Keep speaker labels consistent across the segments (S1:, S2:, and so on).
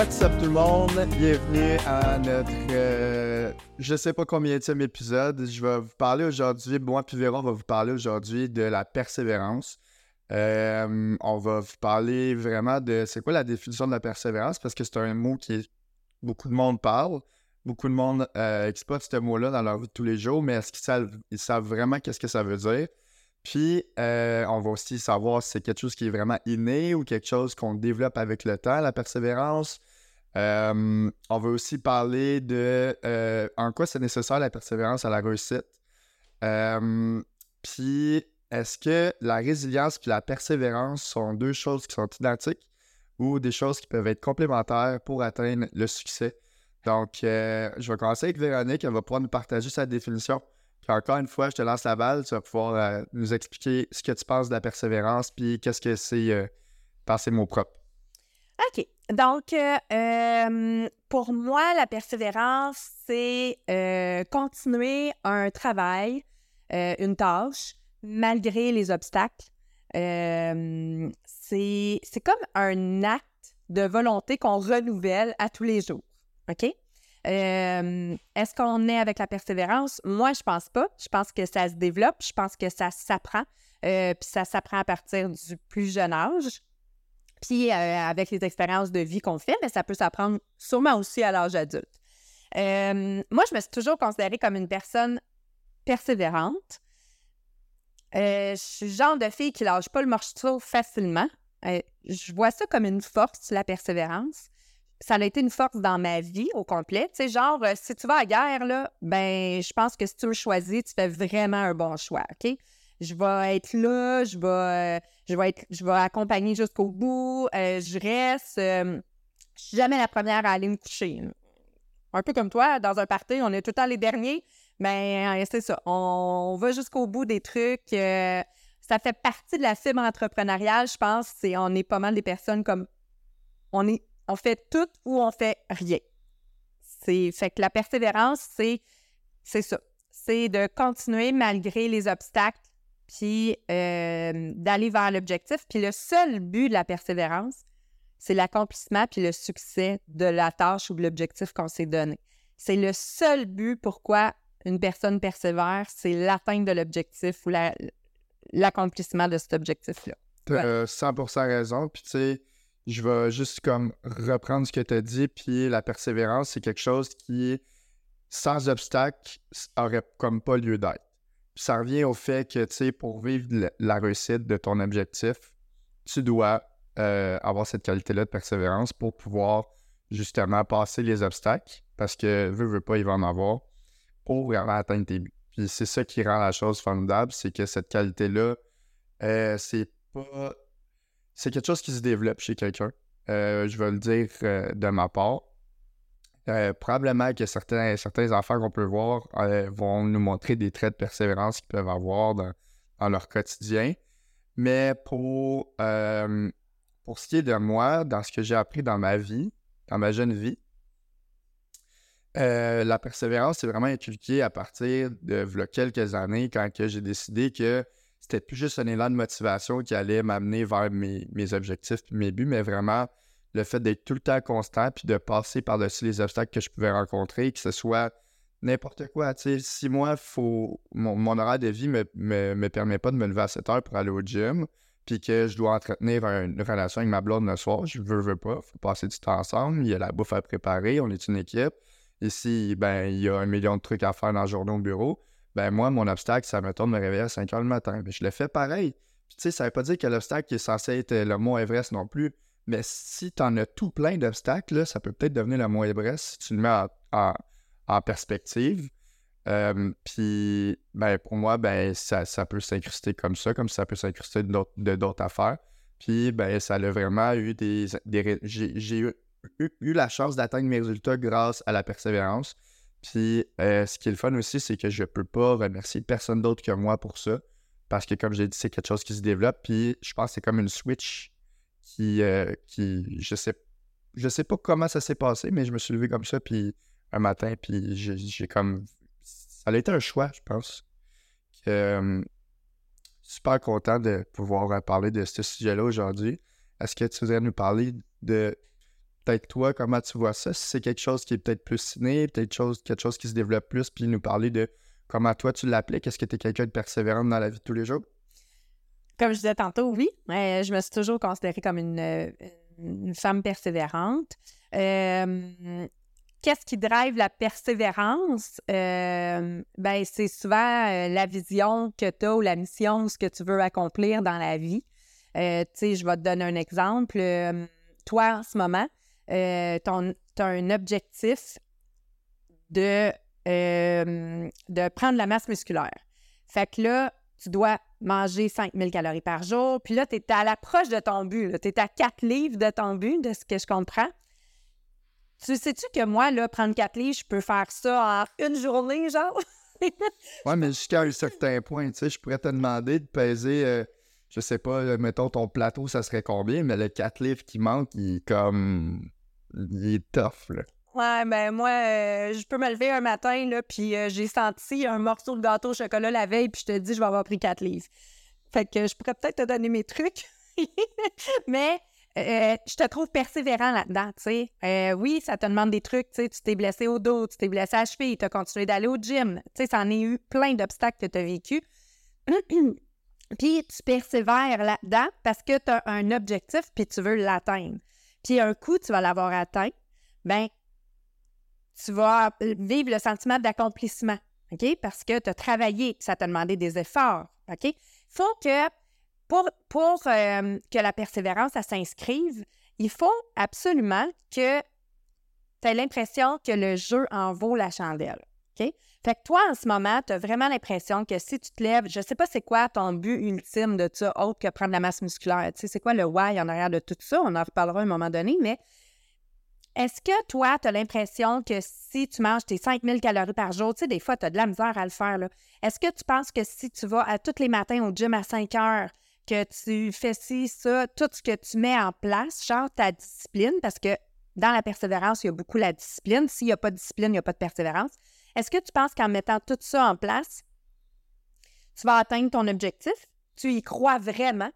S1: What's up tout le monde? Bienvenue à notre euh, je sais pas combien de épisode. Je vais vous parler aujourd'hui, moi puis va vous parler aujourd'hui de la persévérance. Euh, on va vous parler vraiment de c'est quoi la définition de la persévérance parce que c'est un mot qui beaucoup de monde parle. Beaucoup de monde euh, exploite ce mot-là dans leur vie de tous les jours, mais est-ce qu'ils savent, ils savent vraiment qu'est-ce que ça veut dire? Puis, euh, on va aussi savoir si c'est quelque chose qui est vraiment inné ou quelque chose qu'on développe avec le temps, la persévérance. Euh, on va aussi parler de euh, en quoi c'est nécessaire la persévérance à la réussite. puis, est-ce que la résilience et la persévérance sont deux choses qui sont identiques ou des choses qui peuvent être complémentaires pour atteindre le succès? Donc, je vais commencer avec Véronique. Elle va pouvoir nous partager sa définition encore une fois, je te lance la balle. Tu vas pouvoir euh, nous expliquer ce que tu penses de la persévérance, puis qu'est-ce que c'est euh, par ces mots propres.
S2: OK. Donc, euh, pour moi, la persévérance, c'est continuer un travail, une tâche, malgré les obstacles. c'est comme un acte de volonté qu'on renouvelle à tous les jours. OK? Est-ce qu'on est avec la persévérance? Moi, je pense pas. Je pense que ça se développe. Je pense que ça s'apprend. Euh, puis ça s'apprend à partir du plus jeune âge. Puis euh, avec les expériences de vie qu'on fait, mais ça peut s'apprendre sûrement aussi à l'âge adulte. moi, je me suis toujours considérée comme une personne persévérante. Euh, je suis le genre de fille qui lâche pas le morceau facilement. je vois ça comme une force, la persévérance ça a été une force dans ma vie au complet. Tu sais, genre, euh, si tu vas à la guerre, là, ben, je pense que si tu me choisis, tu fais vraiment un bon choix, OK? Je vais être là, je vais, euh, je vais, être, je vais accompagner jusqu'au bout, euh, je reste. je suis jamais la première à aller me coucher. Un peu comme toi, dans un party, on est tout le temps les derniers, mais c'est ça. On, va jusqu'au bout des trucs. ça fait partie de la fibre entrepreneuriale, je pense. C'est, on est pas mal des personnes comme. On est on fait tout ou on fait rien. C'est fait que la persévérance, c'est c'est ça. C'est de continuer malgré les obstacles, puis euh, d'aller vers l'objectif. Puis le seul but de la persévérance, c'est l'accomplissement puis le succès de la tâche ou de l'objectif qu'on s'est donné. C'est le seul but pourquoi une personne persévère, c'est l'atteinte de l'objectif ou l'accomplissement de cet objectif-là.
S1: Tu as 100% raison. Puis tu sais, je vais juste comme reprendre ce que tu as dit, puis la persévérance, c'est quelque chose qui, sans obstacle, aurait comme pas lieu d'être. Ça revient au fait que, tu sais, pour vivre la réussite de ton objectif, tu dois euh, avoir cette qualité-là de persévérance pour pouvoir justement passer les obstacles, parce que, veux, veux pas, il va en avoir, pour vraiment atteindre tes buts. Puis c'est ça qui rend la chose formidable, c'est que cette qualité-là, euh, c'est pas c'est quelque chose qui se développe chez quelqu'un. Euh, je vais le dire de ma part. Euh, probablement que certains, certains enfants qu'on peut voir vont nous montrer des traits de persévérance qu'ils peuvent avoir dans, leur quotidien. Mais pour, pour ce qui est de moi, dans ce que j'ai appris dans ma vie, dans ma jeune vie, la persévérance, c'est vraiment inculqué à partir de quelques années quand j'ai décidé que c'était plus juste un élan de motivation qui allait m'amener vers mes, objectifs et mes buts, mais vraiment le fait d'être tout le temps constant puis de passer par-dessus les obstacles que je pouvais rencontrer, que ce soit n'importe quoi. si moi, faut, mon, horaire de vie me, me, permet pas de me lever à 7 heures pour aller au gym, puis que je dois entretenir une relation avec ma blonde le soir, je veux, veux pas, faut passer du temps ensemble, il y a la bouffe à préparer, on est une équipe. Ici, ben, il y a un million de trucs à faire dans le journée au bureau ben moi, mon obstacle, ça me de me réveiller à 5 heures le matin. Mais je le fais pareil. Puis tu sais, ça veut pas dire que l'obstacle est censé être le mont Everest non plus. Mais si tu en as tout plein d'obstacles, ça peut peut-être devenir le mont Everest si tu le mets en, perspective. Euh, puis, ben, pour moi, ben, ça, peut s'incruster comme ça, comme ça peut s'incruster de d'autres affaires. Puis, ben, ça a vraiment eu des. j'ai eu, eu, la chance d'atteindre mes résultats grâce à la persévérance. Puis euh, ce qui est le fun aussi, c'est que je peux pas remercier personne d'autre que moi pour ça. Parce que comme j'ai dit, c'est quelque chose qui se développe. Puis je pense que c'est comme une switch qui, euh, qui je sais je sais pas comment ça s'est passé, mais je me suis levé comme ça, puis un matin, puis j'ai comme... Ça a été un choix, je pense. Euh, super content de pouvoir parler de ce sujet-là aujourd'hui. Est-ce que tu voudrais nous parler de peut-être toi, comment tu vois ça? Si c'est quelque chose qui est peut-être plus ciné, peut-être chose, quelque chose qui se développe plus, puis nous parler de comment toi tu l'appelais, qu'est-ce que tu es quelqu'un de persévérant dans la vie de tous les jours?
S2: Comme je disais tantôt, oui. je me suis toujours considérée comme une, femme persévérante. Euh, qu'est-ce qui drive la persévérance? Euh, ben, c'est souvent euh, la vision que tu as ou la mission, ce que tu veux accomplir dans la vie. Euh, tu sais, je vais te donner un exemple. toi, en ce moment, tu as un objectif de, de prendre la masse musculaire. Fait que là, tu dois manger 5000 calories par jour. Puis là, tu es à l'approche de ton but. Tu es à 4 livres de ton but, de ce que je comprends. Tu sais-tu que moi, là, prendre 4 livres, je peux faire ça en une journée, genre?
S1: ouais, mais jusqu'à un certain point, tu sais, je pourrais te demander de peser, euh, je sais pas, euh, mettons ton plateau, ça serait combien, mais le 4 livres qui manque, il est comme. Il est tough, là.
S2: Ouais, ben moi, euh, je peux me lever un matin, là, puis j'ai senti un morceau de gâteau au chocolat la veille, puis je te dis, je vais avoir pris 4 livres. Fait que je pourrais peut-être te donner mes trucs. mais euh, je te trouve persévérant là-dedans, tu sais. Euh, oui, ça te demande des trucs, tu sais, tu t'es blessé au dos, tu t'es blessé à la cheville, tu as continué d'aller au gym. Tu sais, ça en est eu plein d'obstacles que tu as vécu. puis tu persévères là-dedans parce que tu as un objectif puis tu veux l'atteindre. Puis un coup, tu vas l'avoir atteint, ben tu vas vivre le sentiment d'accomplissement, OK? Parce que tu as travaillé, ça t'a demandé des efforts, OK? Faut que pour, euh, que la persévérance, s'inscrive, il faut absolument que tu aies l'impression que le jeu en vaut la chandelle. OK? Fait que toi, en ce moment, tu as vraiment l'impression que si tu te lèves, je sais pas c'est quoi ton but ultime de ça, autre que prendre la masse musculaire. Tu sais, c'est quoi le why en arrière de tout ça? On en reparlera un moment donné, mais est-ce que toi, tu as l'impression que si tu manges tes 5000 calories par jour, tu sais, des fois, tu as de la misère à le faire, Est-ce que tu penses que si tu vas à tous les matins au gym à 5 heures, que tu fais ci, ça, tout ce que tu mets en place, genre ta discipline, parce que dans la persévérance, il y a beaucoup la discipline. S'il n'y a pas de discipline, il n'y a pas de persévérance. Est-ce que tu penses qu'en mettant tout ça en place, tu vas atteindre ton objectif? Tu y crois vraiment?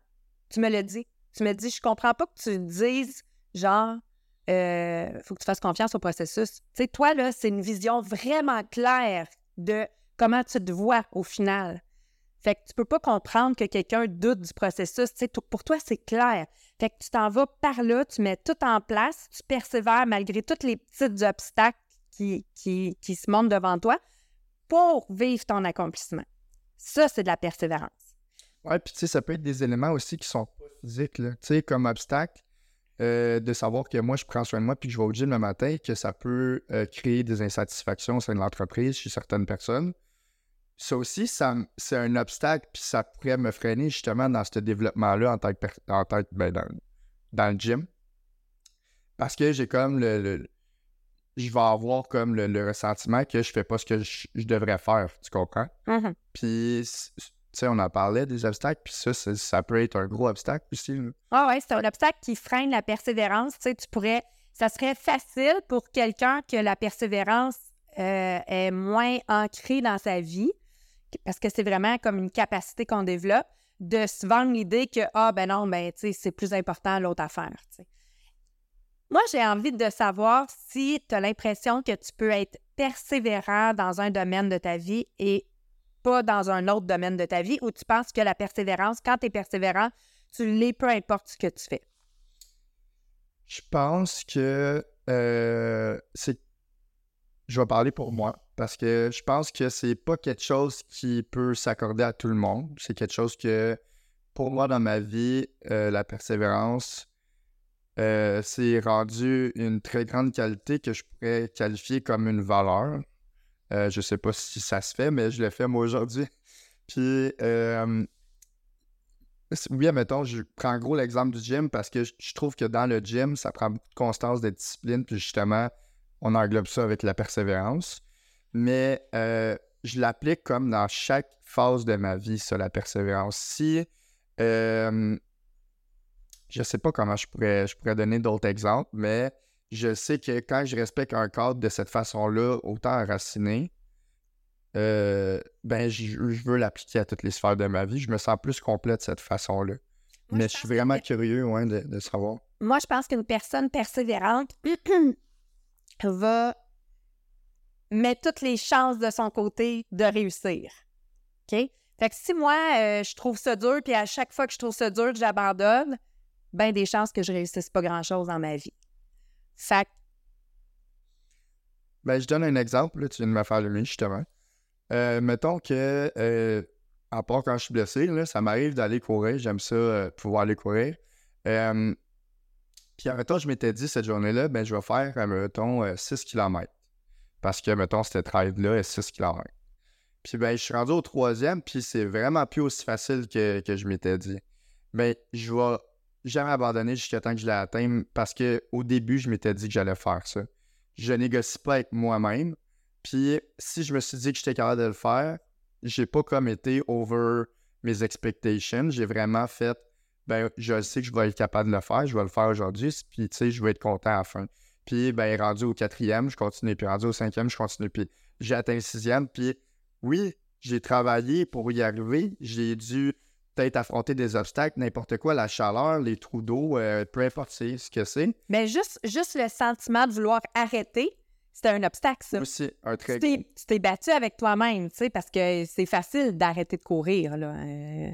S2: Tu me le dis. Tu me dis, je comprends pas que tu dises, genre, euh, faut que tu fasses confiance au processus. Tu sais, toi, c'est une vision vraiment claire de comment tu te vois au final. Fait que tu peux pas comprendre que quelqu'un doute du processus. pour toi, c'est clair. Fait que tu t'en vas par là, tu mets tout en place, tu persévères malgré tous les petits obstacles qui, qui, se montrent devant toi pour vivre ton accomplissement. Ça, c'est de la persévérance.
S1: Ouais, puis tu sais, ça peut être des éléments aussi qui sont pas physiques, Tu sais, comme obstacle, euh, de savoir que moi, je prends soin de moi puis que je vais au gym le matin, que ça peut euh, créer des insatisfactions au sein de l'entreprise chez certaines personnes ça aussi, ça, c'est un obstacle, puis ça pourrait me freiner justement dans ce développement-là en tant que, en tant ben, dans, le gym. Parce que j'ai comme le, je vais avoir comme le, ressentiment que je fais pas ce que je, devrais faire, tu comprends? Mm-hmm. Puis, sais, on en parlait des obstacles, puis ça, ça, peut être un gros obstacle aussi.
S2: Ah ouais, c'est un obstacle qui freine la persévérance. Tu tu pourrais, ça serait facile pour quelqu'un que la persévérance euh, est moins ancrée dans sa vie parce que c'est vraiment comme une capacité qu'on développe de se vendre l'idée que, ah, ben non, ben, c'est plus important l'autre affaire, Moi, j'ai envie de savoir si tu as l'impression que tu peux être persévérant dans un domaine de ta vie et pas dans un autre domaine de ta vie, ou tu penses que la persévérance, quand tu es persévérant, tu l'es peu importe ce que tu fais.
S1: Je pense que euh, c'est. Je vais parler pour moi. Parce que je pense que c'est pas quelque chose qui peut s'accorder à tout le monde. C'est quelque chose que, pour moi, dans ma vie, euh, la persévérance, euh, c'est rendu une très grande qualité que je pourrais qualifier comme une valeur. Euh, je sais pas si ça se fait, mais je l'ai fait moi aujourd'hui. Puis, oui, mettons, je prends en gros l'exemple du gym parce que je trouve que dans le gym, ça prend beaucoup de constance, de discipline, puis justement, on englobe ça avec la persévérance mais euh, je l'applique comme dans chaque phase de ma vie, ça, la persévérance. Si, euh, je sais pas comment je pourrais, je pourrais donner d'autres exemples, mais je sais que quand je respecte un cadre de cette façon-là, autant enraciné, euh, ben, je, veux l'appliquer à toutes les sphères de ma vie. Je me sens plus complet de cette façon-là. Mais je suis vraiment curieux de, savoir.
S2: moi, je pense qu'une personne persévérante va mettre toutes les chances de son côté de réussir. OK? Fait que si moi, euh, je trouve ça dur, puis à chaque fois que je trouve ça dur, j'abandonne, ben des chances que je réussisse pas grand-chose dans ma vie. Fait
S1: Ben, je donne un exemple, tu viens de me faire le mien, justement. Euh, mettons que, euh, à part quand je suis blessé, ça m'arrive d'aller courir. J'aime ça, euh, pouvoir aller courir. Puis, mettons, je m'étais dit cette journée-là, ben, je vais faire, mettons, euh, 6 km. Parce que, mettons, cette ride-là est 6 km. Puis, ben, je suis rendu au troisième, puis c'est vraiment plus aussi facile que, que je m'étais dit. Ben, je vais jamais abandonner jusqu'à temps que je l'atteigne parce que au début, je m'étais dit que j'allais faire ça. Je négocie pas avec moi-même. Puis si je me suis dit que j'étais capable de le faire, j'ai pas comme été over mes expectations. J'ai vraiment fait, ben, je sais que je vais être capable de le faire, je vais le faire aujourd'hui, puis tu sais, je vais être content à la fin. Puis, ben, rendu au quatrième, je continue, puis rendu au cinquième, je continue, puis j'ai atteint le sixième, puis oui, j'ai travaillé pour y arriver, j'ai dû peut-être affronter des obstacles, n'importe quoi, la chaleur, les trous d'eau, euh, peu importe ce que c'est.
S2: Mais juste, juste le sentiment de vouloir arrêter, c'était un obstacle, ça.
S1: Aussi, un très
S2: Tu t'es, tu battu avec toi-même, tu sais, parce que c'est facile d'arrêter de courir, là. Euh,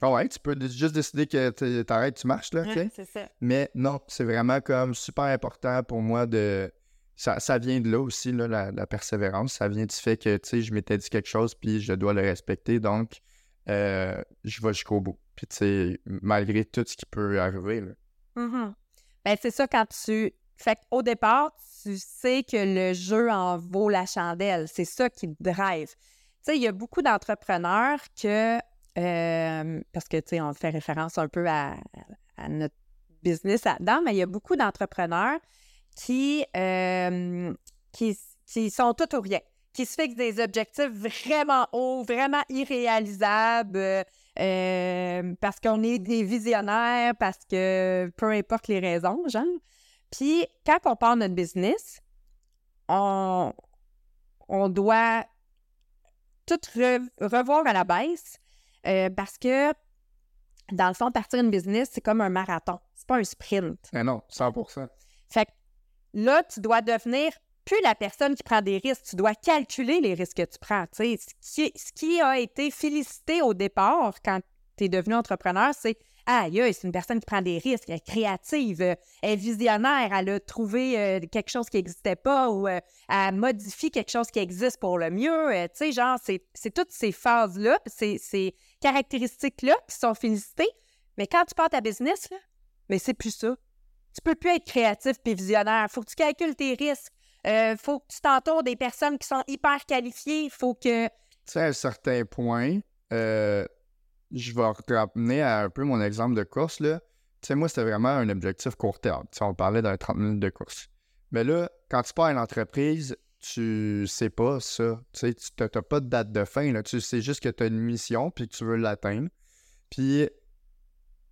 S1: Ah ouais, tu peux juste décider que t- t'arrêtes, tu marches, là,
S2: c'est ça.
S1: Mais non, c'est vraiment comme super important pour moi de... Ça, ça vient de là aussi, là, la, la persévérance. Ça vient du fait que, tu sais, je m'étais dit quelque chose, puis je dois le respecter, donc euh, je vais jusqu'au bout. Puis, tu sais, malgré tout ce qui peut arriver, là.
S2: Mhm. Ben, c'est ça quand tu. Fait qu'au départ, tu sais que le jeu en vaut la chandelle. C'est ça qui te drive. Tu sais, il y a beaucoup d'entrepreneurs que. euh, parce que, tu sais, on fait référence un peu à, à notre business là-dedans, mais il y a beaucoup d'entrepreneurs qui, euh, qui, qui sont tout ou rien, qui se fixent des objectifs vraiment hauts, vraiment irréalisables. euh, parce qu'on est des visionnaires, parce que peu importe les raisons, genre. Puis quand on part notre business, on, on doit tout re- revoir à la baisse euh, parce que, dans le fond, partir une business, c'est comme un marathon. C'est pas un sprint.
S1: Mais non, 100%.
S2: Fait que là, tu dois devenir plus la personne qui prend des risques. Tu dois calculer les risques que tu prends. Ce, qui, ce qui a été félicité au départ quand tu es devenu entrepreneur, c'est aïe, c'est une personne qui prend des risques, elle est créative, elle est visionnaire, elle a trouvé euh, quelque chose qui n'existait pas ou euh, elle modifie quelque chose qui existe pour le mieux. Euh, tu sais, genre, c'est toutes ces phases-là, ces, caractéristiques-là qui sont félicitées. Mais quand tu pars ta business, mais c'est plus ça. Tu peux plus être créatif puis visionnaire. Faut que tu calcules tes risques. Euh, faut que tu t'entoures des personnes qui sont hyper qualifiées. Faut que.
S1: Tu sais, à un certain point, euh, je vais ramener à un peu mon exemple de course, là. Tu sais, moi, c'était vraiment un objectif court terme. Tu on parlait d'un 30 minutes de course. Mais là, quand tu pars à une entreprise, tu sais pas ça. Tu sais, tu n'as pas de date de fin, là. Tu sais juste que tu as une mission puis que tu veux l'atteindre. Puis,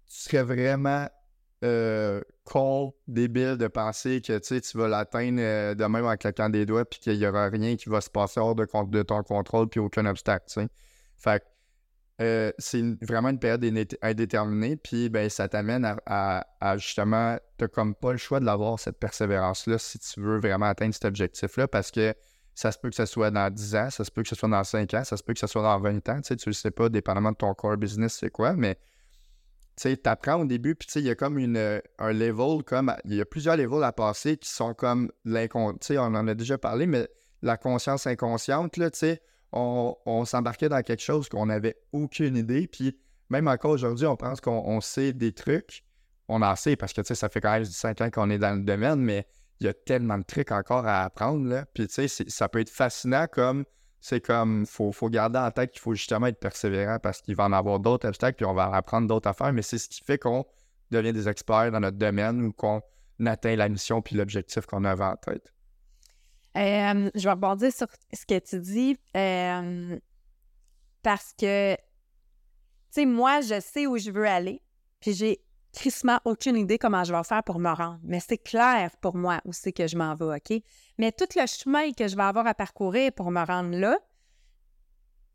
S1: tu serais vraiment euh, con, débile de penser que tu vas l'atteindre euh, de même en claquant des doigts puis qu'il n'y aura rien qui va se passer hors de, ton contrôle puis aucun obstacle. Fait que euh, c'est vraiment une période indé- indéterminée, puis ben, ça t'amène à justement, t'as comme pas le choix de l'avoir, cette persévérance-là, si tu veux vraiment atteindre cet objectif-là, parce que ça se peut que ce soit dans 10 ans, ça se peut que ce soit dans 5 ans, ça se peut que ce soit dans 20 ans, tu sais, tu le sais pas, dépendamment de ton core business, c'est quoi, mais tu sais, t'apprends au début, puis il y a comme une, euh, un level, comme, il y a plusieurs levels à passer qui sont comme l'inconscient, on en a déjà parlé, mais la conscience inconsciente, là, on, on s'embarquait dans quelque chose qu'on n'avait aucune idée. Puis même encore aujourd'hui, on pense qu'on on sait des trucs. On en sait parce que ça fait quand même 5 ans qu'on est dans le domaine, mais il y a tellement de trucs encore à apprendre. Là. Puis ça peut être fascinant comme c'est comme faut, faut garder en tête qu'il faut justement être persévérant parce qu'il va en avoir d'autres obstacles, puis on va en apprendre d'autres affaires, mais c'est ce qui fait qu'on devient des experts dans notre domaine ou qu'on atteint la mission puis l'objectif qu'on avait en tête.
S2: Euh, je vais rebondir sur ce que tu dis euh, parce que, tu sais, moi, je sais où je veux aller, puis j'ai crissement aucune idée comment je vais faire pour me rendre. Mais c'est clair pour moi où c'est que je m'en vais, OK? Mais tout le chemin que je vais avoir à parcourir pour me rendre là,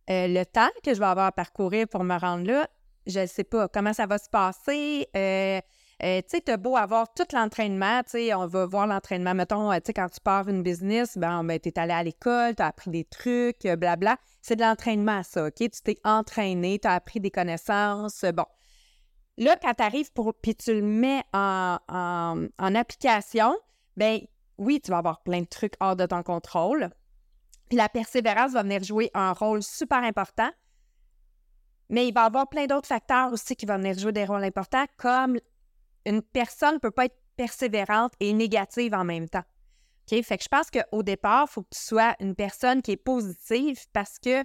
S2: euh, le temps que je vais avoir à parcourir pour me rendre là, je ne sais pas comment ça va se passer. euh, Euh, tu sais, t'as beau avoir tout l'entraînement, tu sais, on va voir l'entraînement. Mettons, tu sais, quand tu pars une business, ben, ben t'es allé à l'école, t'as appris des trucs, blabla. C'est de l'entraînement, ça, OK? Tu t'es entraîné, t'as appris des connaissances. Bon. Là, quand t'arrives pour, puis tu le mets en, en application, ben oui, tu vas avoir plein de trucs hors de ton contrôle. Puis la persévérance va venir jouer un rôle super important. Mais il va y avoir plein d'autres facteurs aussi qui vont venir jouer des rôles importants, comme une personne ne peut pas être persévérante et négative en même temps. OK? Fait que je pense qu'au départ, il faut que tu sois une personne qui est positive parce que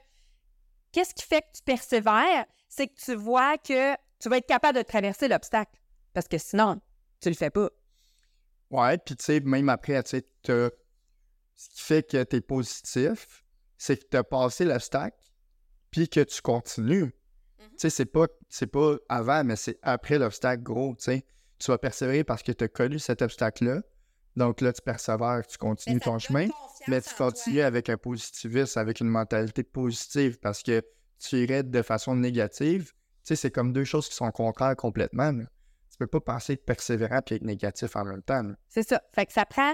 S2: qu'est-ce qui fait que tu persévères? C'est que tu vois que tu vas être capable de traverser l'obstacle. Parce que sinon, tu le fais pas.
S1: Ouais, puis tu sais, même après, tu sais, ce qui fait que tu es positif, c'est que tu as passé l'obstacle, puis que tu continues. Mm-hmm. Tu sais, c'est pas, pas avant, mais c'est après l'obstacle, gros, tu sais. Tu vas persévérer parce que tu as connu cet obstacle-là. Donc là, tu persévères, tu continues ton chemin, mais tu continues avec un positivisme, avec une mentalité positive parce que tu irais de façon négative. Tu sais, c'est comme deux choses qui sont contraires complètement peux pas penser être persévérant et être négatif en même temps.
S2: C'est ça. Fait que ça prend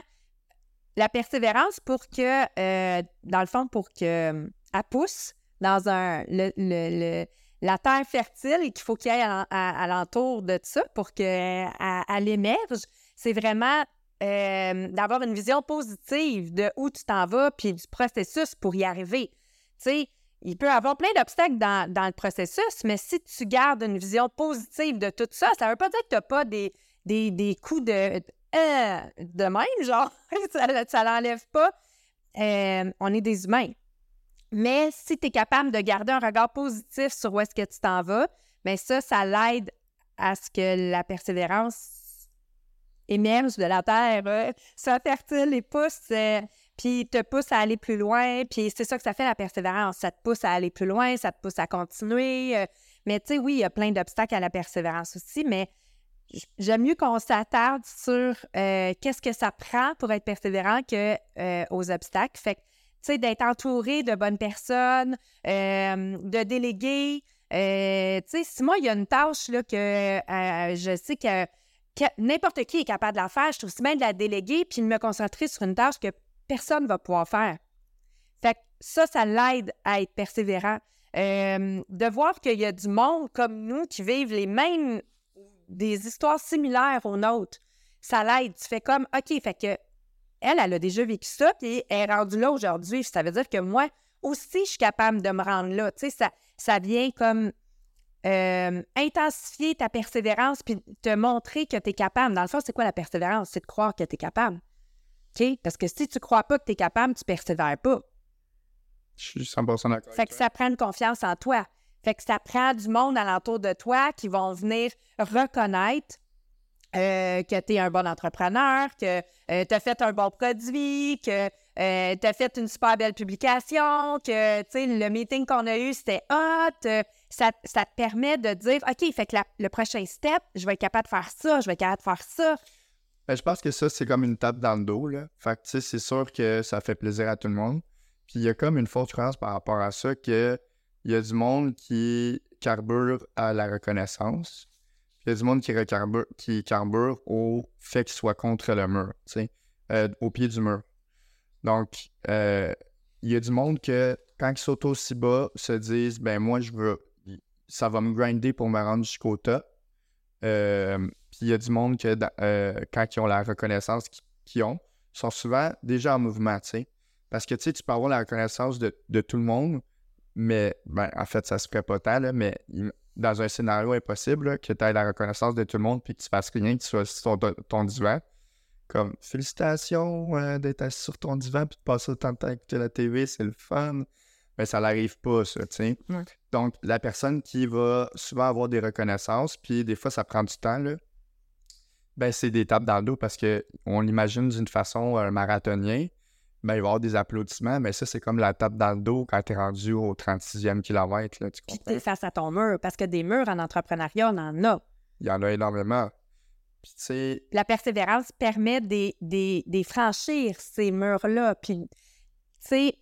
S2: la persévérance pour que, euh, dans le fond, pour que euh, pousse dans un le, la terre fertile et qu'il faut qu'il y ait à, l'entour de ça pour qu'elle elle émerge. C'est vraiment euh, d'avoir une vision positive de où tu t'en vas puis du processus pour y arriver. Tu sais, il peut y avoir plein d'obstacles dans, le processus, mais si tu gardes une vision positive de tout ça, ça ne veut pas dire que tu n'as pas des, des, coups de, euh, de même, genre, ça ne l'enlève pas. Euh, on est des humains. Mais si tu es capable de garder un regard positif sur où est-ce que tu t'en vas, bien ça, ça l'aide à ce que la persévérance émerge de la terre, euh, soit fertile et pousse puis te pousse à aller plus loin, puis c'est ça que ça fait la persévérance. Ça te pousse à aller plus loin, ça te pousse à continuer. Euh. mais tu sais, oui, il y a plein d'obstacles à la persévérance aussi, mais j'aime mieux qu'on s'attarde sur euh, qu'est-ce que ça prend pour être persévérant que euh, aux obstacles. Fait que, tu sais, d'être entouré de bonnes personnes, de déléguer. tu sais, si moi, il y a une tâche là, que je sais que, n'importe qui est capable de la faire, je trouve aussi bien de la déléguer puis de me concentrer sur une tâche que personne ne va pouvoir faire. Fait que ça, ça l'aide à être persévérant. Euh, de voir qu'il y a du monde comme nous qui vivent les mêmes, des histoires similaires aux nôtres, ça l'aide. Tu fais comme, OK, fait que elle, elle a déjà vécu ça, puis elle est rendue là aujourd'hui. Ça veut dire que moi aussi, je suis capable de me rendre là. Tu sais, ça, ça vient comme euh, intensifier ta persévérance, puis te montrer que tu es capable. Dans le fond, c'est quoi la persévérance? C'est de croire que tu es capable. Parce que si tu crois pas que tu es capable, tu persévères pas.
S1: Je suis 100% d'accord.
S2: Fait que ça prend une confiance en toi. Fait que ça prend du monde alentour de toi qui vont venir reconnaître euh, que tu es un bon entrepreneur, que euh, tu as fait un bon produit, que euh, tu as fait une super belle publication, que le meeting qu'on a eu, c'était hot. Ça, ça, te permet de dire OK, fait que le prochain step, je vais être capable de faire ça, je vais être capable de faire ça.
S1: Ben, je pense que ça, c'est comme une tape dans le dos. Là. Fait que, c'est sûr que ça fait plaisir à tout le monde. Puis il y a comme une forte croyance par rapport à ça qu'il y a du monde qui carbure à la reconnaissance. Puis il y a du monde qui, recarbure, qui carbure au fait qu'il soit contre le mur, tu sais, euh, au pied du mur. Donc, euh, il y a du monde que, quand ils sautent aussi bas, se disent, ben moi, je veux, ça va me grinder pour me rendre jusqu'au top. Euh, puis il y a du monde que euh, quand ils ont la reconnaissance qu'ils ont, sont souvent déjà en mouvement, tu sais. Parce que tu peux avoir la reconnaissance de, tout le monde, mais ben, en fait, ça se ferait pas tant, mais dans un scénario impossible, que tu aies la reconnaissance de tout le monde puis que tu fasses rien, que tu sois sur ton, divan. Comme félicitations euh, d'être assis sur ton divan puis de passer autant de temps à écouter la TV, c'est le fun. Mais ça n'arrive pas, ça, tu sais. Donc, la personne qui va souvent avoir des reconnaissances, puis des fois, ça prend du temps, là, ben, c'est des tapes dans le dos parce qu'on l'imagine d'une façon un marathonien. Ben, il va y avoir des applaudissements, mais ça, c'est comme la tape dans le dos quand tu es rendu au 36e kilomètre. Là, tu
S2: comprends? Puis face à ton mur, parce que des murs en entrepreneuriat, on en a.
S1: Il y en a énormément. Puis,
S2: la persévérance permet de des, franchir ces murs-là. Puis, tu sais,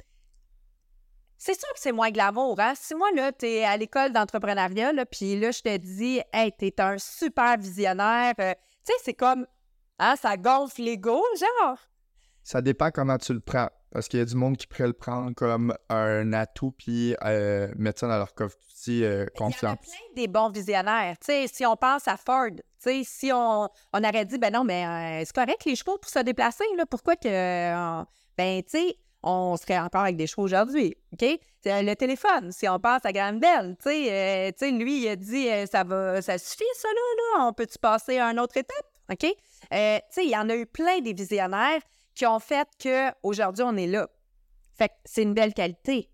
S2: c'est sûr que c'est moins glamour, hein? Si moi, là, t'es à l'école d'entrepreneuriat, là, puis là, je te dis, hey, t'es un super visionnaire, euh, tu sais, c'est comme, hein, ça gonfle l'ego, genre.
S1: Ça dépend comment tu le prends. Parce qu'il y a du monde qui pourrait le prendre comme un atout puis euh, mettre ça dans leur coffre d'outils euh, confiance. Il y a
S2: plein des bons visionnaires. Tu sais, si on pense à Ford, tu sais, si on, on aurait dit, ben non, mais euh, c'est correct les chevaux pour se déplacer, là, pourquoi que. ben, tu sais, on serait encore avec des chevaux aujourd'hui, OK? Le téléphone, si on pense à Graham Bell, tu sais, lui, il a dit, ça va, ça suffit, ça, là, là? on peut-tu passer à une autre étape, OK? tu sais, il y en a eu plein des visionnaires qui ont fait qu'aujourd'hui, on est là. Fait c'est une belle qualité.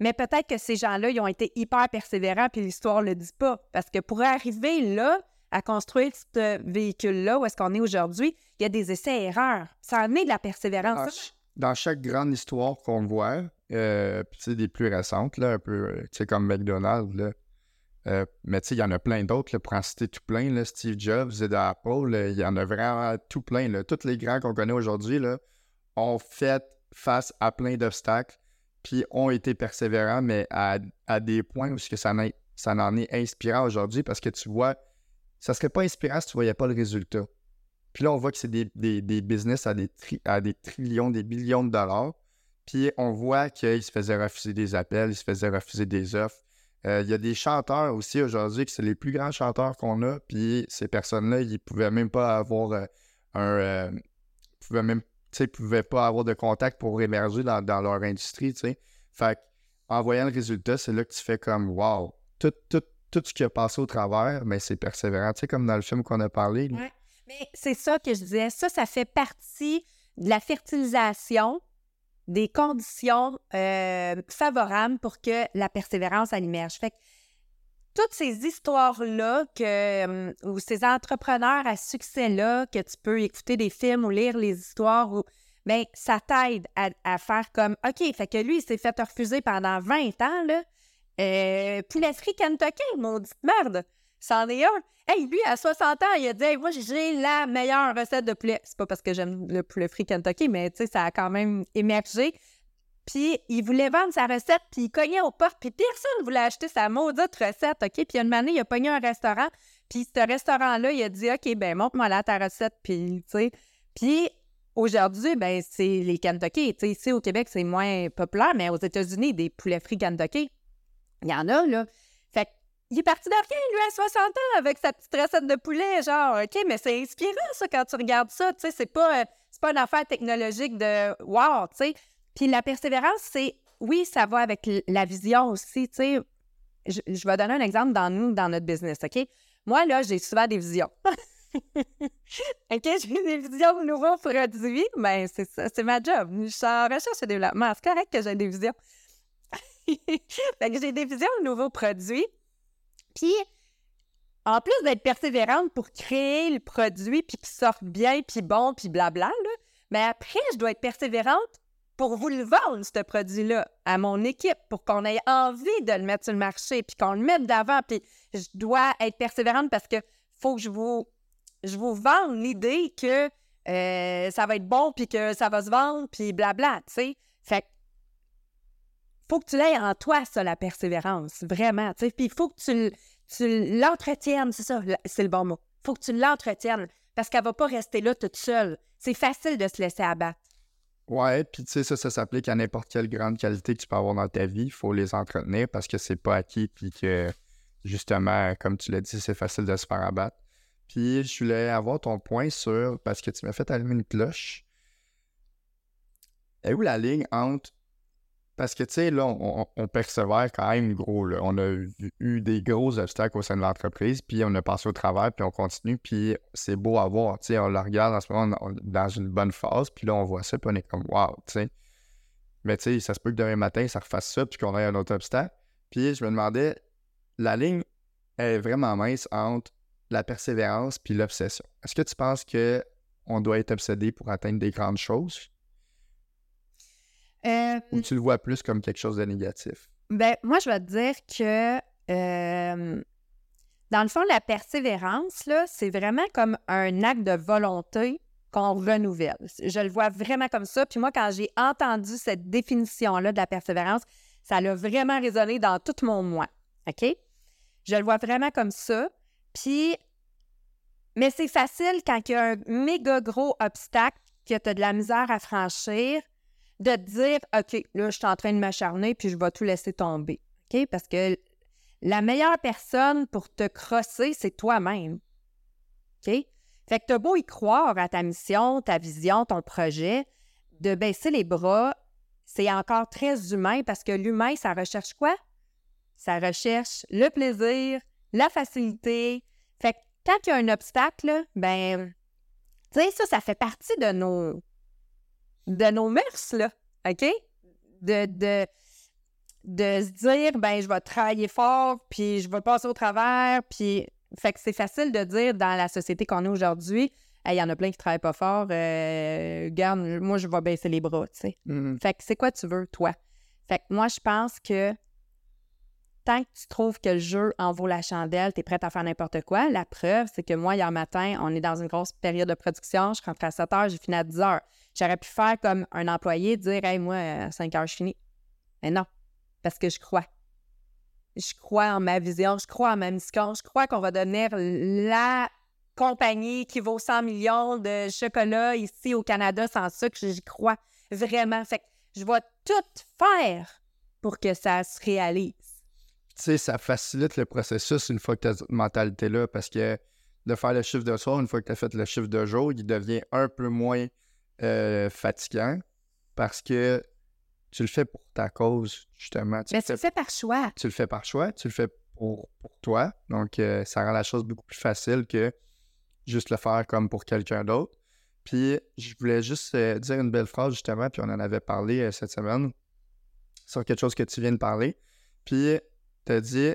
S2: Mais peut-être que ces gens-là, ils ont été hyper persévérants, puis l'histoire ne le dit pas. Parce que pour arriver là, à construire ce véhicule-là, où est-ce qu'on est aujourd'hui, il y a des essais-erreurs. Ça en est de la persévérance.
S1: Dans, chaque grande histoire qu'on voit, euh, des plus récentes, là, un peu, euh, comme McDonald's, là, euh, mais tu il y en a plein d'autres, pour en citer tout plein. Là, Steve Jobs et Apple, il y en a vraiment tout plein. Là. Tous les grands qu'on connaît aujourd'hui ont fait face à plein d'obstacles, puis ont été persévérants, mais à, des points où ça, en, ça en est inspirant aujourd'hui parce que tu vois, ça serait pas inspirant si tu voyais pas le résultat. Puis là, on voit que c'est des, business à des, à des trillions, des billions de dollars. Puis on voit qu'ils se faisaient refuser des appels, ils se faisaient refuser des offres. Euh, il y a des chanteurs aussi aujourd'hui qui sont les plus grands chanteurs qu'on a, puis ces personnes-là, ils pouvaient même pas avoir euh, un. Euh, pouvaient même, pouvaient pas avoir de contact pour émerger dans, leur industrie, tu sais. Fait en voyant le résultat, c'est là que tu fais comme Wow, tout, tout, tout ce qui a passé au travers, mais c'est persévérant, tu sais, comme dans le film qu'on a parlé.
S2: Mais c'est ça que je disais. Ça, ça fait partie de la fertilisation des conditions euh, favorables pour que la persévérance elle émerge. Fait que toutes ces histoires-là que, euh, ou ces entrepreneurs à succès-là, que tu peux écouter des films ou lire les histoires, ou, ben, ça t'aide à, faire comme OK, fait que lui, il s'est fait refuser pendant 20 ans, là. Euh, pouletterie Kentucky, maudite merde! C'en est un. Hey, lui, à 60 ans, il a dit Moi, j'ai la meilleure recette de poulet. C'est pas parce que j'aime le poulet frit Kentucky, mais tu ça a quand même émergé. Puis il voulait vendre sa recette, puis il cognait aux portes, puis personne ne voulait acheter sa maudite recette, OK? Puis une année, il a pogné un restaurant, puis ce restaurant-là, il a dit OK, ben montre-moi là ta recette, puis. Puis aujourd'hui, ben c'est les Kentucky. Tu ici au Québec, c'est moins populaire, mais aux États-Unis, des poulets frits Kentucky, il y en a, là. Il est parti de rien, lui, à 60 ans, avec sa petite recette de poulet, genre, OK, mais c'est inspirant, ça, quand tu regardes ça, tu sais, c'est pas, euh, pas une affaire technologique de wow, tu sais. Puis la persévérance, c'est, oui, ça va avec la vision aussi, tu sais. Je, vais donner un exemple dans nous, dans notre business, OK? Moi, là, j'ai souvent des visions. OK, j'ai des visions de nouveaux produits, mais ben, c'est c'est ma job. Je suis en recherche et développement. C'est correct que j'ai des visions. fait j'ai des visions de nouveaux produits. Puis, en plus d'être persévérante pour créer le produit, puis qu'il sorte bien, puis bon, puis blabla, mais après, je dois être persévérante pour vous le vendre, ce produit-là, à mon équipe, pour qu'on ait envie de le mettre sur le marché, puis qu'on le mette d'avant. Puis je dois être persévérante parce que faut que je vous, je vende l'idée que euh, ça va être bon, puis que ça va se vendre, puis blabla, tu sais. Fait faut que tu l'aies en toi, ça, la persévérance, vraiment. Puis il faut que tu, l'entretiennes, c'est ça, c'est le bon mot. Faut que tu l'entretiennes parce qu'elle va pas rester là toute seule. C'est facile de se laisser abattre.
S1: Ouais, puis tu sais, ça, ça s'applique à n'importe quelle grande qualité que tu peux avoir dans ta vie. Il faut les entretenir parce que c'est pas acquis, puis que justement, comme tu l'as dit, c'est facile de se faire abattre. Puis je voulais avoir ton point sur, parce que tu m'as fait allumer une cloche. Et où la ligne entre parce que, tu sais, là, on, persévère quand même gros. On a eu, des gros obstacles au sein de l'entreprise, puis on a passé au travail, puis on continue, puis c'est beau à voir. Tu sais, on le regarde en ce moment dans une bonne phase, puis là, on voit ça, puis on est comme, wow, tu sais. Mais tu sais, ça se peut que demain matin, ça refasse ça, puis qu'on ait un autre obstacle. Puis je me demandais, la ligne est vraiment mince entre la persévérance puis l'obsession. Est-ce que tu penses qu'on doit être obsédé pour atteindre des grandes choses?
S2: Euh,
S1: Ou tu le vois plus comme quelque chose de négatif?
S2: Ben, moi, je vais te dire que, euh, dans le fond, la persévérance, là, c'est vraiment comme un acte de volonté qu'on renouvelle. Je le vois vraiment comme ça. Puis moi, quand j'ai entendu cette définition-là de la persévérance, Ça l'a vraiment résonné dans tout mon moi. OK? Je le vois vraiment comme ça. Puis, mais c'est facile quand il y a un méga gros obstacle que tu as de la misère à franchir, de te dire, OK, là, je suis en train de m'acharner, puis je vais tout laisser tomber. OK? Parce que la meilleure personne pour te crosser, c'est toi-même. OK? Fait que tu as beau y croire à ta mission, ta vision, ton projet, de baisser les bras, c'est encore très humain parce que l'humain, ça recherche quoi? Ça recherche le plaisir, la facilité. Fait que quand il y a un obstacle, ben, tu sais, ça, ça fait partie de nos, de nos mœurs, là. OK? De, de, de se dire, ben, je vais travailler fort, puis je vais passer au travers, puis. Fait que c'est facile de dire dans la société qu'on est aujourd'hui, il y en a plein qui travaillent pas fort, euh, garde, moi, je vais baisser les bras, tu sais.
S1: Mhm.
S2: Fait que c'est quoi tu veux, toi? Fait que moi, je pense que tant que tu trouves que le jeu en vaut la chandelle, tu es prête à faire n'importe quoi. La preuve, c'est que moi, hier matin, on est dans une grosse période de production. Je rentre à 7 heures, j'ai fini à 10 heures. J'aurais pu faire comme un employé, dire Hey, moi, à 5 heures, je finis. Mais non, parce que je crois. Je crois en ma vision, je crois en ma mission, je crois qu'on va devenir la compagnie qui vaut 100 millions de chocolat ici au Canada sans sucre. J'y crois vraiment. Fait que je vais tout faire pour que ça se réalise.
S1: Tu sais, ça facilite le processus une fois que tu as cette mentalité-là parce que de faire le chiffre de soir, une fois que tu as fait le chiffre de jour, il devient un peu moins euh, fatigant parce que tu le fais pour ta cause, justement. Tu
S2: Mais
S1: le
S2: c'est
S1: fais
S2: par choix.
S1: tu le fais par choix, tu le fais pour, pour toi. Donc, euh, ça rend la chose beaucoup plus facile que juste le faire comme pour quelqu'un d'autre. Puis, je voulais juste euh, dire une belle phrase, justement, puis on en avait parlé cette semaine sur quelque chose que tu viens de parler. Puis, tu as dit,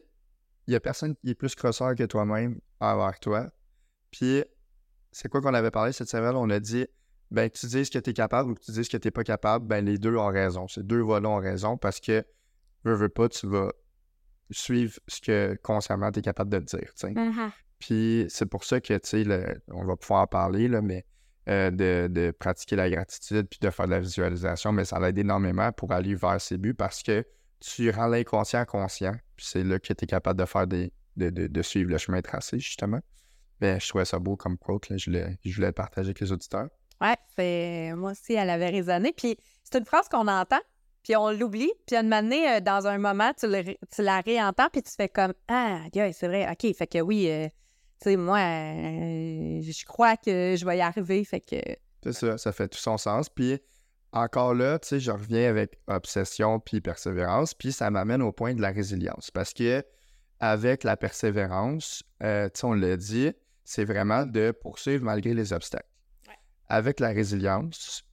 S1: il n'y a personne qui est plus crosseur que toi-même envers toi. Puis, c'est quoi qu'on avait parlé cette semaine? On a dit, ben, que tu dises que tu es capable ou que tu dises que tu n'es pas capable, ben, les deux ont raison. Ces deux volets ont raison parce que, veux, veux pas, tu vas suivre ce que consciemment tu es capable de te dire.
S2: Mm-hmm.
S1: Puis c'est pour ça que, tu sais, on va pouvoir en parler, là, mais euh, de, de pratiquer la gratitude puis de faire de la visualisation, mais ça l'aide énormément pour aller vers ses buts parce que tu rends l'inconscient conscient. Puis c'est là que tu es capable de faire des. De, de- de suivre le chemin tracé, justement. Ben, je trouvais ça beau comme quote, là, je, voulais, je voulais le partager avec les auditeurs.
S2: Ouais, c'est moi aussi, elle avait résonné. Puis c'est une phrase qu'on entend, puis on l'oublie. Puis une année, dans un moment, tu, le tu la réentends, puis tu fais comme Ah, yeah, c'est vrai, OK. Fait que oui, euh, tu sais, moi, euh, je crois que je vais y arriver. Fait que.
S1: C'est ça, ça fait tout son sens. Puis encore là, tu sais, je reviens avec obsession puis persévérance, puis ça m'amène au point de la résilience. Parce que avec la persévérance, euh, tu sais, on l'a dit, c'est vraiment de poursuivre malgré les obstacles.
S2: Ouais.
S1: Avec la résilience,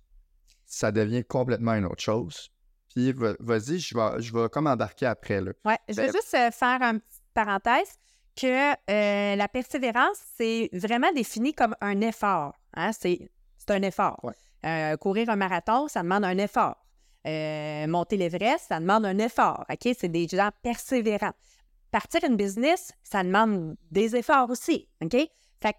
S1: ça devient complètement une autre chose. Puis va- vas-y, je vais, je vais comme embarquer après. Là.
S2: Ouais, je veux
S1: Ben-
S2: juste euh, faire une petite parenthèse que euh, la persévérance, c'est vraiment défini comme un effort. Hein? C'est, c'est un effort.
S1: Ouais.
S2: Euh, courir un marathon, ça demande un effort. Euh, monter l'Everest, ça demande un effort. OK? C'est des gens persévérants. Partir une business, ça demande des efforts aussi. OK? Fait que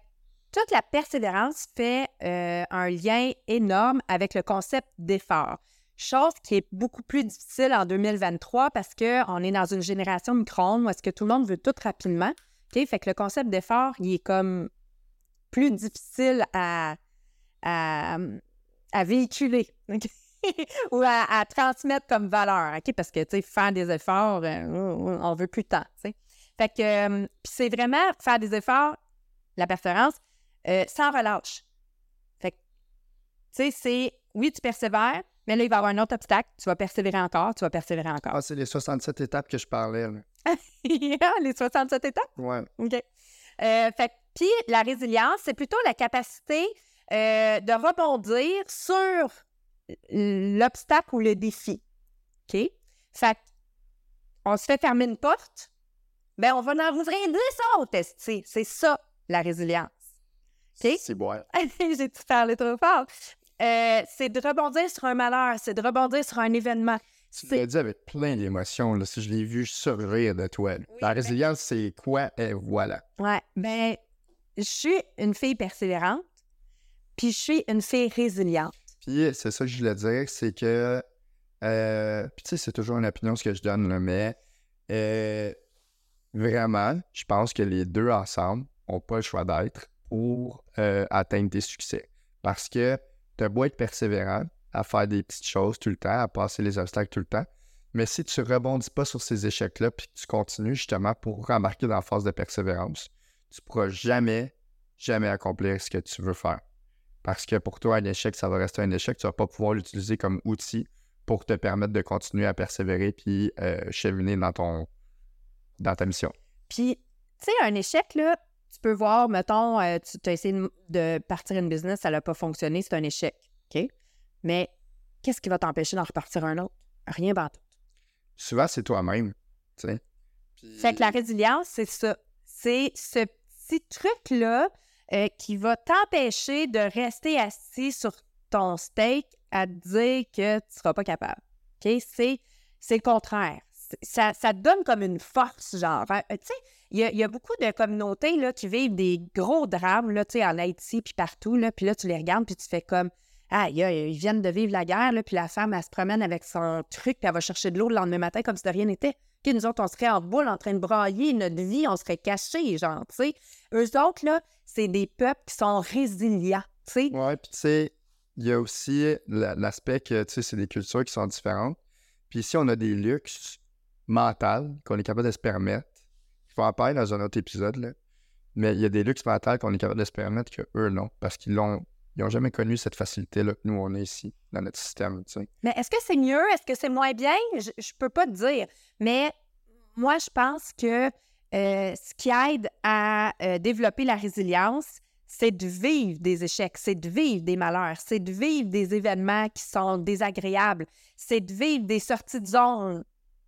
S2: toute la persévérance fait euh, un lien énorme avec le concept d'effort. Chose qui est beaucoup plus difficile en 2023 parce qu'on est dans une génération micro-ondes où est-ce que tout le monde veut tout rapidement. OK? Fait que le concept d'effort, il est comme plus difficile à, à, à véhiculer. Ou à, à transmettre comme valeur, OK? Parce que, tu sais, faire des efforts, euh, on veut plus de temps. Fait que, euh, c'est vraiment faire des efforts, la persévérance, euh, sans relâche. Fait que, tu sais, c'est, oui, tu persévères, mais là, il va y avoir un autre obstacle, tu vas persévérer encore, tu vas persévérer encore.
S1: Ah, c'est les 67 étapes que je parlais. Là.
S2: Les 67 étapes?
S1: Ouais.
S2: OK. Euh, fait puis la résilience, c'est plutôt la capacité euh, de rebondir sur l'obstacle ou le défi. OK? Fait on se fait fermer une porte, ben on va en ouvrir 10 autres. C'est ça, la résilience? OK?
S1: C'est bon.
S2: J'ai tout parlé trop fort. Euh, c'est de rebondir sur un malheur, c'est de rebondir sur un événement.
S1: Tu l'as dit avec plein d'émotions. Là. Si je l'ai vu surgir de toi.
S2: Oui,
S1: la
S2: ben-
S1: résilience, c'est quoi? Et voilà.
S2: Ouais, ben, je suis une fille persévérante, puis je suis une fille résiliente.
S1: Puis c'est ça que je voulais dire, c'est que Euh, tu sais, c'est toujours une opinion ce que je donne, là, mais euh, vraiment, je pense que les deux ensemble n'ont pas le choix d'être pour euh, atteindre des succès. Parce que tu as beau être persévérant à faire des petites choses tout le temps, à passer les obstacles tout le temps, mais si tu rebondis pas sur ces échecs-là puis que tu continues justement pour remarquer dans la phase de persévérance, tu pourras jamais, jamais accomplir ce que tu veux faire. Parce que pour toi, un échec, ça va rester un échec. Tu vas pas pouvoir l'utiliser comme outil pour te permettre de continuer à persévérer puis euh, cheminer dans, ton, dans ta mission.
S2: Puis, tu sais, un échec, là, tu peux voir, mettons, euh, tu as essayé de, partir une business, ça n'a pas fonctionné, c'est un échec. OK? Mais qu'est-ce qui va t'empêcher d'en repartir un autre? Rien tout.
S1: Souvent, c'est toi-même. Puis-
S2: Fait que la résilience, c'est ça. C'est ce petit truc-là euh, qui va t'empêcher de rester assis sur ton steak à te dire que tu ne seras pas capable. C'est, c'est le contraire. Ça, ça te donne comme une force, genre. hein. Tu sais, il y a, beaucoup de communautés là, qui vivent des gros drames là, en Haïti puis partout. Là, puis là, tu les regardes puis tu fais comme Ah, ils viennent de vivre la guerre, là, puis la femme, se promène avec son truc, puis elle va chercher de l'eau le lendemain matin comme si de rien n'était. OK, nous autres, on serait en boule en train de brailler notre vie, on serait cachés, genre, tu sais. Eux autres, là, c'est des peuples qui sont résilients, tu sais.
S1: Ouais, puis tu sais, il y a aussi la- l'aspect que, tu sais, c'est des cultures qui sont différentes. Puis ici, on a des luxes mentaux qu'on est capable de se permettre. Il faut en parler dans un autre épisode, là. Mais il y a des luxes mentaux qu'on est capable de se permettre que eux, non. Parce qu'ils l'ont... Ils n'ont jamais connu cette facilité-là que nous, on a ici, dans notre système.
S2: Mais est-ce que c'est mieux? Est-ce que c'est moins bien? Je, je peux pas te dire. Mais moi, je pense que euh, ce qui aide à euh, développer la résilience, c'est de vivre des échecs, c'est de vivre des malheurs, c'est de vivre des événements qui sont désagréables, c'est de vivre des sorties de zone,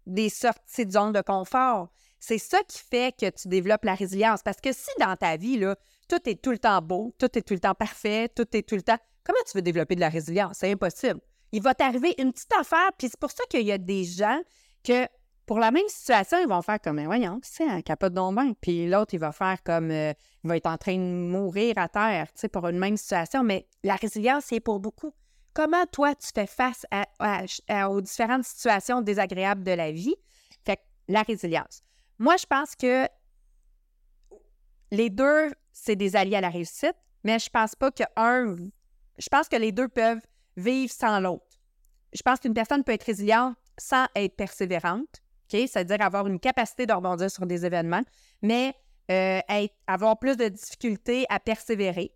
S2: des sorties de zone de confort. C'est ça qui fait que tu développes la résilience. Parce que si dans ta vie, là, tout est tout le temps beau, tout est tout le temps parfait, tout est tout le temps. Comment tu veux développer de la résilience? C'est impossible. Il va t'arriver une petite affaire, puis c'est pour ça qu'il y a des gens que, pour la même situation, ils vont faire comme, Mais voyons, c'est un capote d'ombain. Puis l'autre, il va faire comme, euh, il va être en train de mourir à terre, tu sais, pour une même situation. Mais la résilience, c'est pour beaucoup. Comment toi, tu fais face aux différentes situations désagréables de la vie? Fait que la résilience. Moi, je pense que les deux, c'est des alliés à la réussite, mais je pense pas que. Je pense que les deux peuvent vivre sans l'autre. Je pense qu'une personne peut être résiliente sans être persévérante, OK? C'est-à-dire avoir une capacité de rebondir sur des événements, mais euh, avoir plus de difficultés à persévérer.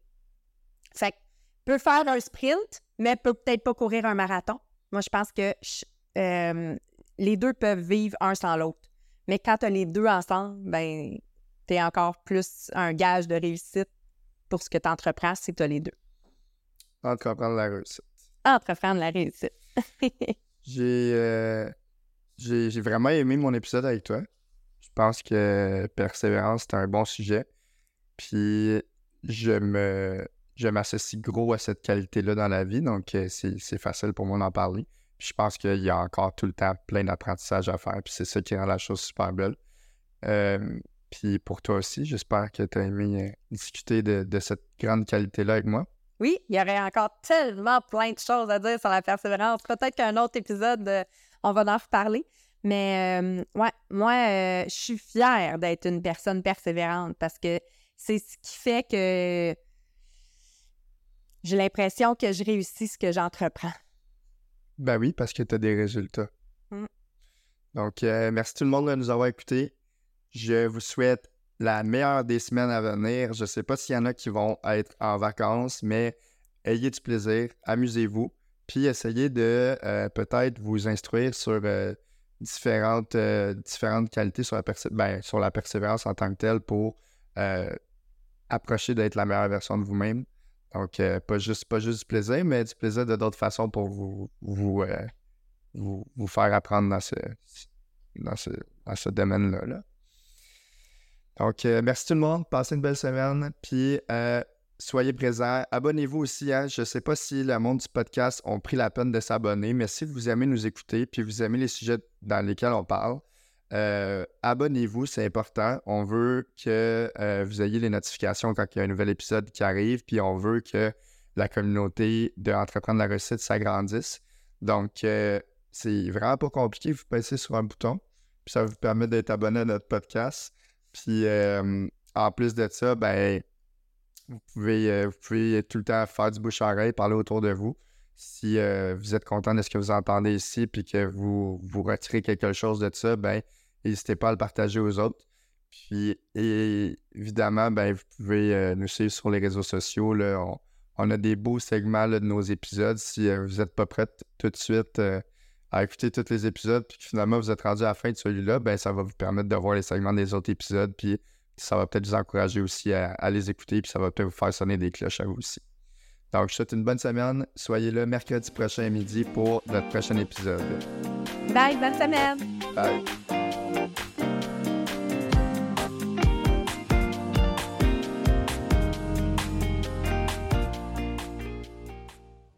S2: Fait que peut faire un sprint, mais peut peut-être pas courir un marathon. Moi, je pense que euh, les deux peuvent vivre un sans l'autre. Mais quand tu as les deux ensemble, ben, tu es encore plus un gage de réussite pour ce que tu entreprends si tu as les deux.
S1: Entreprendre la réussite.
S2: Entreprendre la réussite.
S1: J'ai, euh, j'ai, j'ai vraiment aimé mon épisode avec toi. Je pense que persévérance, c'est un bon sujet. Puis je me je m'associe gros à cette qualité-là dans la vie, donc euh, c'est, c'est facile pour moi d'en parler. Puis je pense qu'il y a encore tout le temps plein d'apprentissages à faire, puis c'est ça qui rend la chose super belle. Euh, puis pour toi aussi, j'espère que tu as aimé euh, discuter de, de cette grande qualité-là avec moi.
S2: Oui, il y aurait encore tellement plein de choses à dire sur la persévérance. Peut-être qu'un autre épisode, euh, on va en reparler. Mais euh, ouais, moi, euh, je suis fière d'être une personne persévérante parce que c'est ce qui fait que j'ai l'impression que je réussis ce que j'entreprends.
S1: Ben oui, parce que tu as des résultats.
S2: Mm.
S1: Donc, merci tout le monde de nous avoir écoutés. Je vous souhaite la meilleure des semaines à venir. Je ne sais pas s'il y en a qui vont être en vacances, mais ayez du plaisir, amusez-vous, puis essayez de euh, peut-être vous instruire sur euh, différentes, euh, différentes qualités sur la, persé- ben, sur la persévérance en tant que telle pour approcher d'être la meilleure version de vous-même. Donc, pas, juste, pas juste du plaisir, mais du plaisir de d'autres façons pour vous, faire apprendre dans ce, domaine-là. là. Donc, euh, merci tout le monde. Passez une belle semaine. Puis, euh, soyez présents. Abonnez-vous aussi. Hein. Je ne sais pas si le monde du podcast ont pris la peine de s'abonner, mais si vous aimez nous écouter puis vous aimez les sujets dans lesquels on parle, euh, abonnez-vous, c'est important. On veut que vous ayez les notifications quand il y a un nouvel épisode qui arrive, puis on veut que la communauté de Entreprendre la réussite s'agrandisse. Donc, c'est vraiment pas compliqué. Vous passez sur un bouton, puis ça vous permet d'être abonné à notre podcast. Puis en plus de ça, ben, vous pouvez, vous pouvez tout le temps faire du bouche-oreille, parler autour de vous. Si vous êtes content de ce que vous entendez ici, puis que vous, vous retirez quelque chose de ça, ben, n'hésitez pas à le partager aux autres. Puis évidemment, ben, vous pouvez nous suivre sur les réseaux sociaux. Là. On, a des beaux segments de nos épisodes. Si vous n'êtes pas prête tout de suite à écouter tous les épisodes, puis finalement vous êtes rendu à la fin de celui-là, ben, ça va vous permettre de voir les segments des autres épisodes, puis ça va peut-être vous encourager aussi à, les écouter, puis ça va peut-être vous faire sonner des cloches à vous aussi. Donc, je vous souhaite une bonne semaine. Soyez là mercredi prochain midi pour notre prochain épisode.
S2: Bye, bonne semaine.
S1: Bye.